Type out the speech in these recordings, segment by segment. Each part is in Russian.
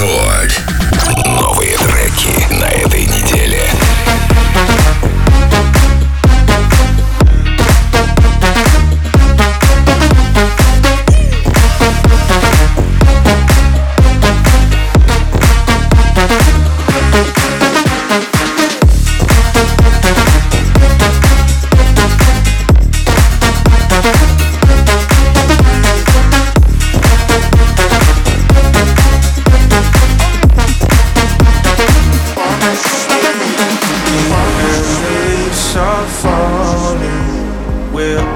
Record.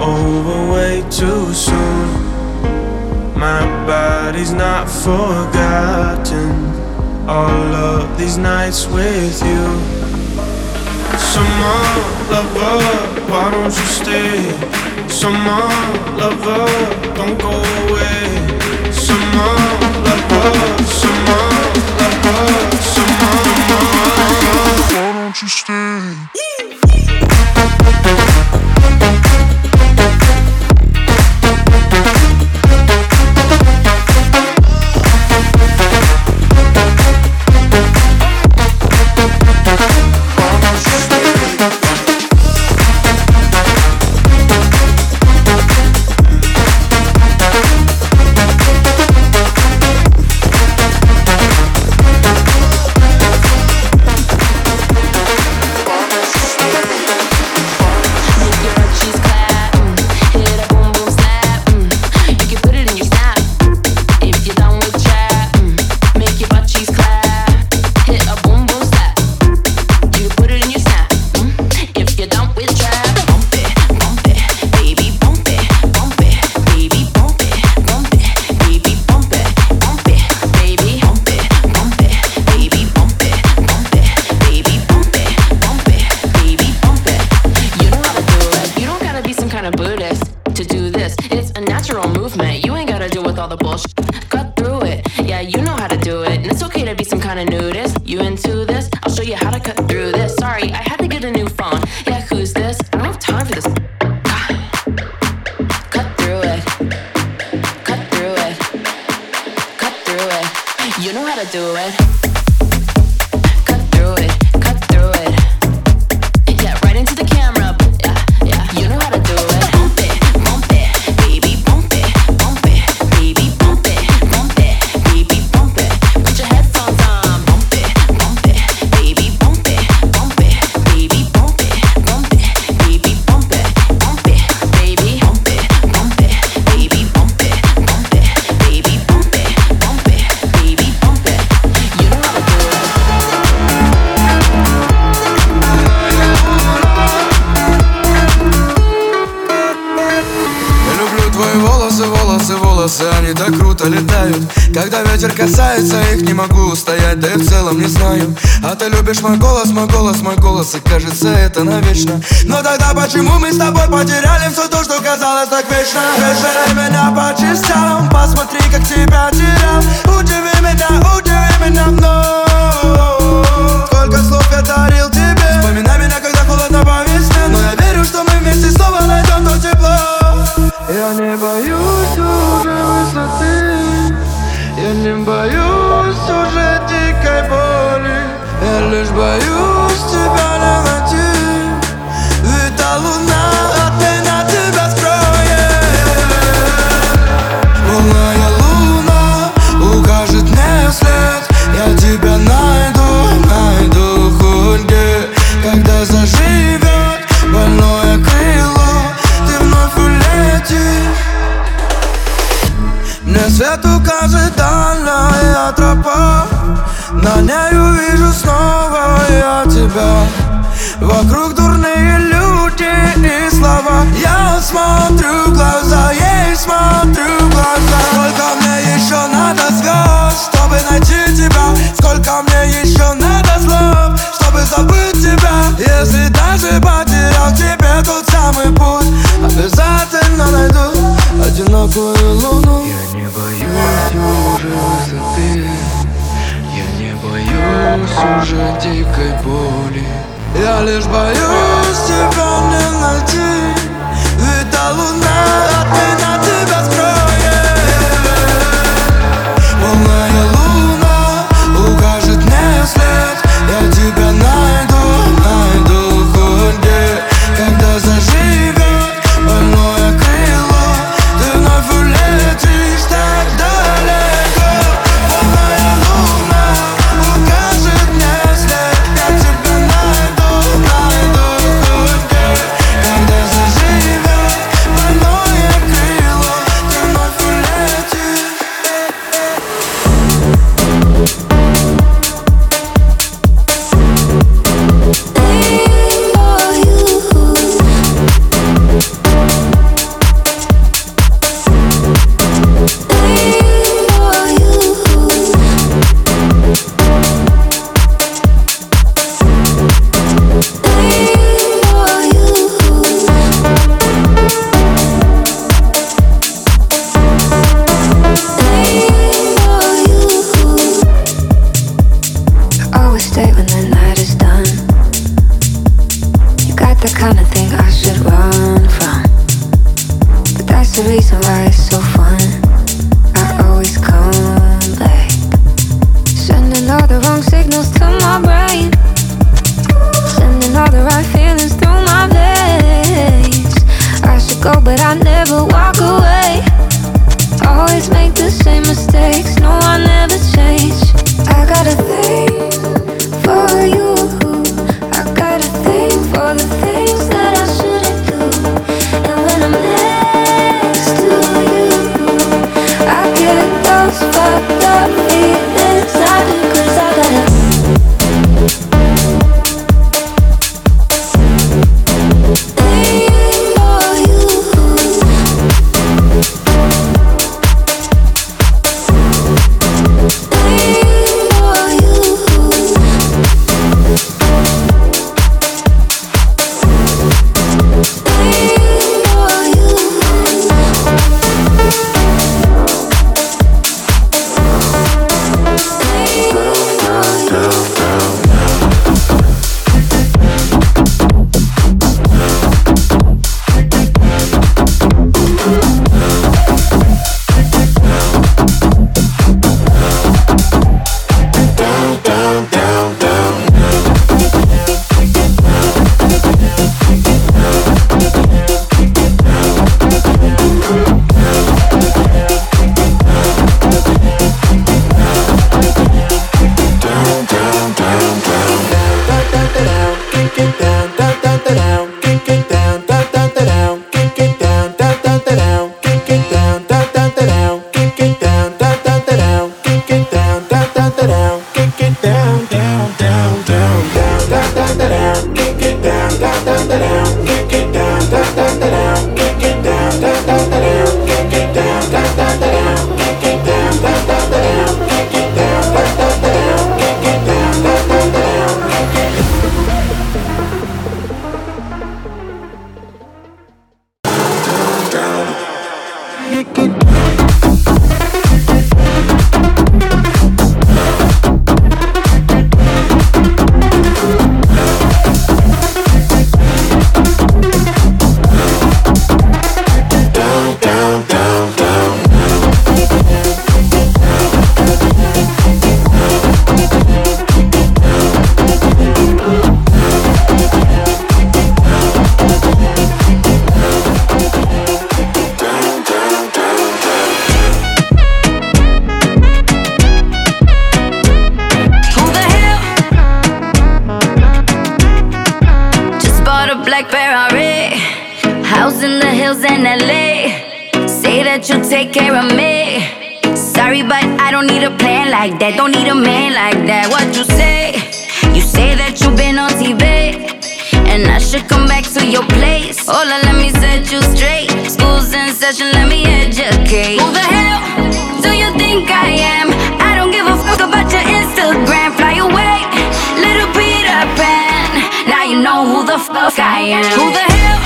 over way too soon. My body's not forgotten. All of these nights with you. Someone, lover, why don't you stay? Someone, lover, don't go away. Someone, lover, someone, lover, some lover, why don't you stay? поем А ты любишь мой голос, мой голос, мой голос И кажется это навечно. Но тогда почему мы с тобой потеряли Все то, что казалось так вечно? Разбери меня по частям Посмотри, как тебя терял. Удиви меня, удиви меня вновь. Сколько слов я дарил тебе. Вспоминай меня, когда холодно по весне. Но я верю, что мы вместе снова найдем то тепло. Я не боюсь. but тот самый путь. Обязательно найду одинокую луну. Я не боюсь уже высоты Я не боюсь уже дикой боли. Я лишь боюсь тебя не найти. Ведь та луна от меня a plan like that, don't need a man like that. What you say? You say that you've been on TV, and I should come back to your place. Hola, let me set you straight. School's in session, let me educate. Who the hell do you think I am? I don't give a fuck about your Instagram. Fly away, little Peter Pan. Now you know who the fuck I am. Who the hell?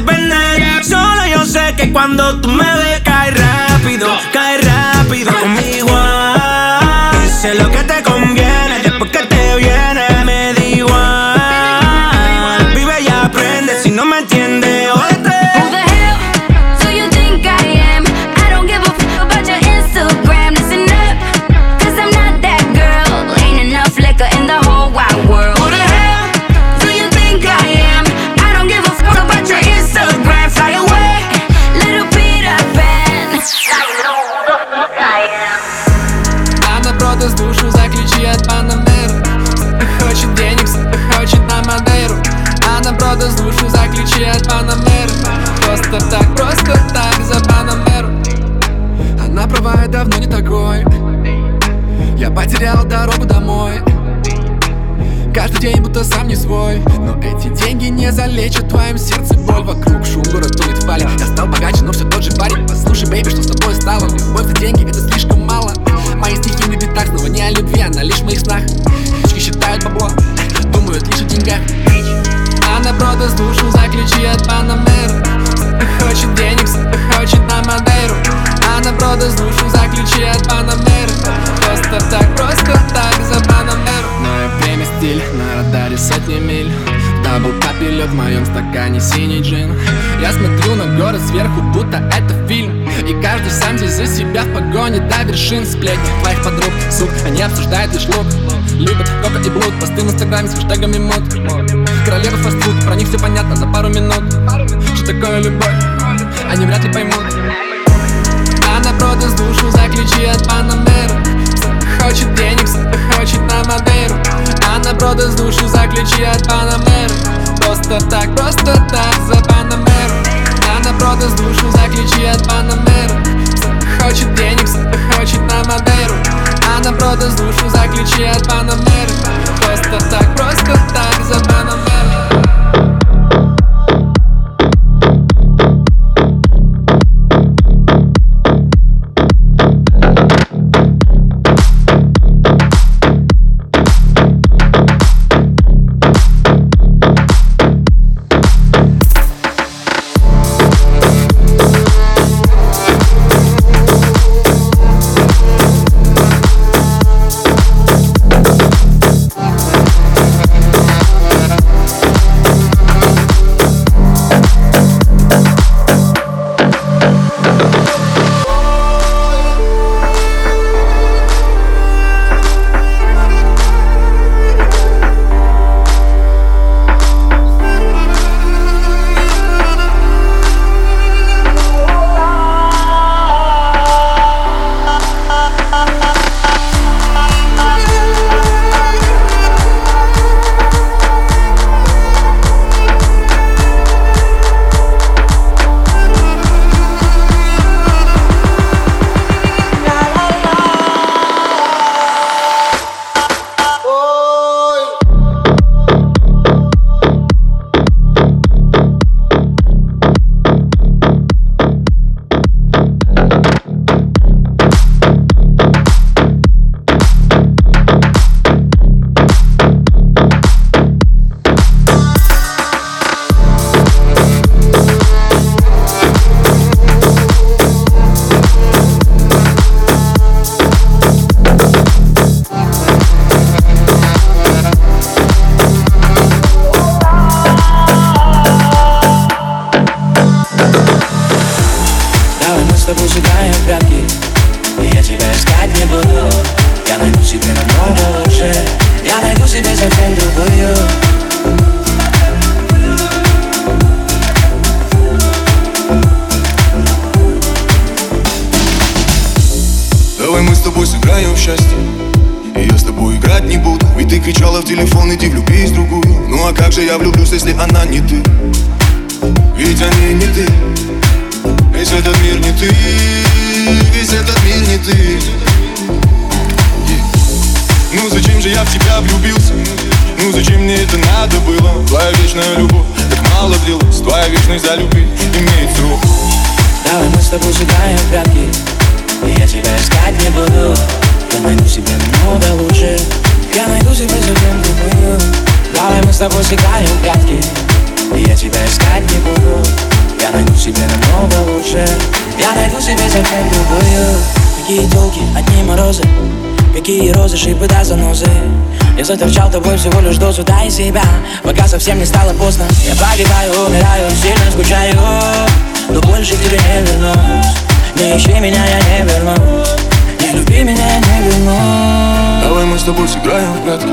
te. Solo yo sé que cuando tú me ves Она продаст душу за ключи от Панамера Хочет денег, хочет на Мадейру. Она продаст душу за ключи от Панамера Просто так, просто так за Панамеру Мое время стиль, на радаре сотни миль. Double cup и лед в моем стакане синий джин. Я смотрю на город сверху, будто это фильм И каждый сам здесь за себя в погоне до вершин сплетни Твоих подруг, сук, они обсуждают лишь лук. Любят кока и блуд, посты в инстаграме с хэштегами мод Королева фастфуд, про них все понятно за пару минут. Что такое любовь, они вряд ли поймут. Она продаст душу за ключи от Панамера Хочет денег, хочет на Мадейру. Она продаст душу за ключи от Панамера Она продаст душу за от Панамеры ты. Весь этот мир не ты Весь этот мир не ты. Ну зачем же я в тебя влюбился? Ну зачем мне это надо было? Твоя вечная любовь так мало длилась. Твоя вечность за любви имеет срок. Давай мы с тобой сыграем в прятки я тебя искать не буду. Я найду себе намного лучше. Я найду себе совсем другую Давай мы с тобой сыграем в прятки я тебя искать не буду Я найду себе намного лучше. Я найду себе совсем другую Какие телки, одни морозы. Какие розы, шипы да занозы. Я заторчал тобой всего лишь дозу, дай себя. Пока совсем не стало поздно. Я погибаю, умираю, сильно скучаю. Но больше к тебе не вернусь. Не ищи меня, я не вернусь. Не люби меня, я не вернусь. Давай мы с тобой сыграем в прятки.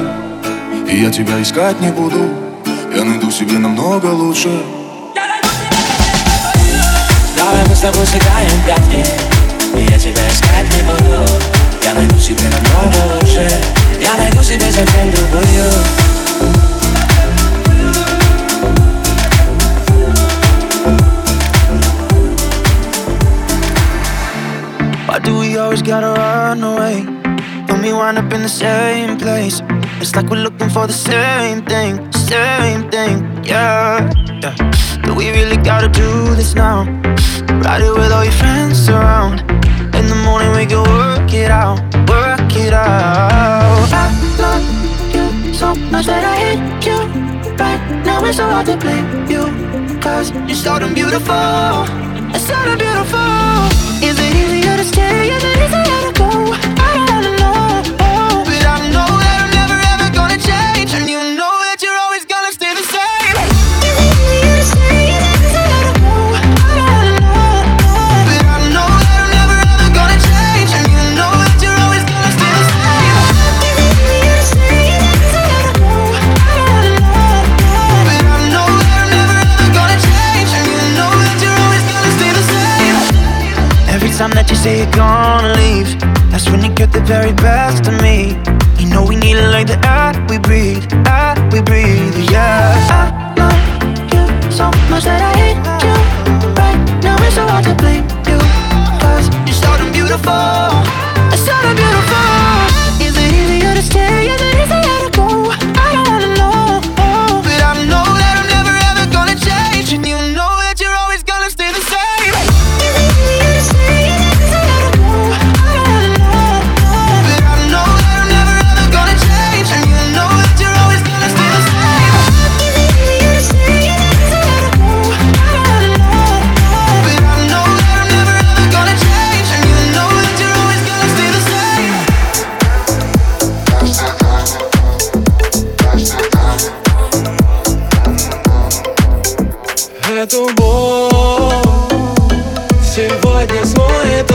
И я тебя искать не буду. Я найду себе намного лучше с тобой сыграем в прятки И я тебя искать не буду Я найду себе намного лучше Я найду себе совсем другую Why do we always gotta run away? When we wind up in the same place It's like we're looking for the same thing, same thing, yeah. yeah. Do we really gotta do this now? Ride it with all your friends around. In the morning we can work it out, work it out. I love you so much that I hate you. Right now it's so hard to blame you. Cause you're so damn beautiful. It's so damn beautiful.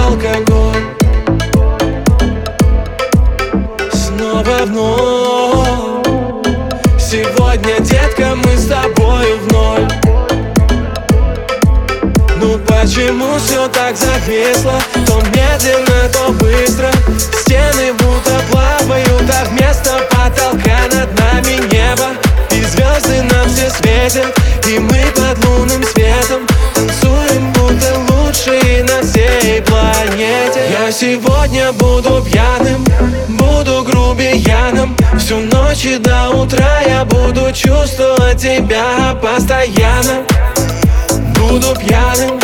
Алкоголь. Снова вновь. Сегодня, детка, мы с тобою в ноль. Ну почему все так зависло? То медленно, то быстро. Стены будто плавают, а вместо потолка над нами небо. И звезды нам все светят И мы под лунным светом лучшие на всей планете. Я сегодня буду пьяным Буду грубияном Всю ночь и до утра Я буду чувствовать тебя постоянно. Буду пьяным,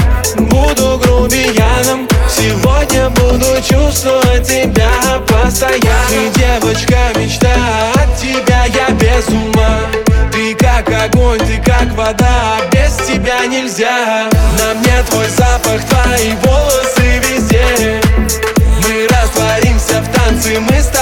буду грубияном Сегодня буду чувствовать тебя постоянно. Ты девочка, мечта, от тебя я без ума Ты как огонь, ты как вода, без тебя нельзя. На мне твой запах, твои волосы везде. Мы растворимся в танце, мы с тобою на луне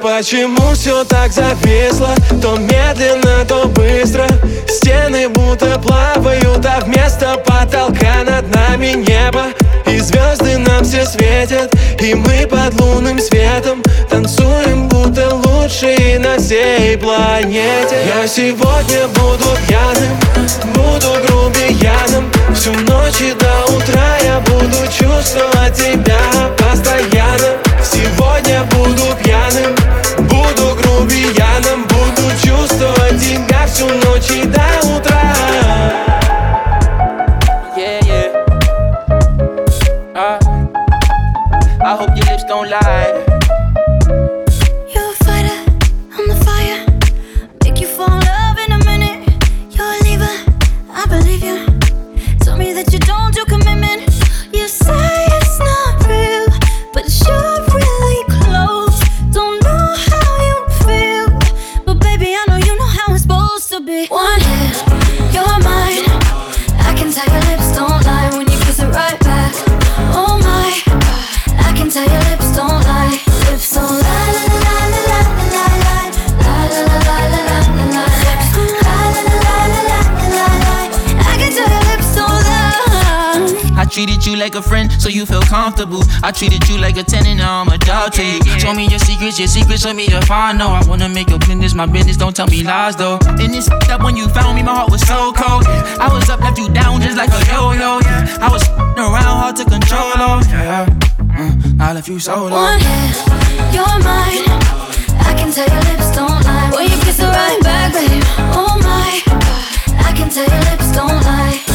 Почему все так зависло? То медленно, то быстро. Стены будто плавают, а вместо потолка над нами небо. И звезды нам все светят, и мы под лунным светом Танцуем, будто лучшие на всей планете. Я сегодня буду пьяным, буду грубияном Всю ночь и до утра я буду чувствовать тебя постоянно Сегодня буду пьяным, буду грубияном Буду чувствовать тебя всю ночь и до утра Yeah, yeah. Uh, I hope your lips don't lie. You're a fighter, I'm the fire. Make you fall in love in a minute. You're a leaver, I believe you. Tell me that you don't do so you feel comfortable. I treated you like a tenant, now I'm a dog to you. Show me your secrets, your secrets, let me define. No, I wanna make your business, my business, don't tell me lies though. And it's up when you found me, my heart was so cold. I was up, left you down just like a yo yo. I was around, hard to control, oh yeah. Mm, I left you so low. One hit, you're mine. I can tell your lips don't lie. When you kiss the right back, babe. Oh my, I can tell your lips don't lie.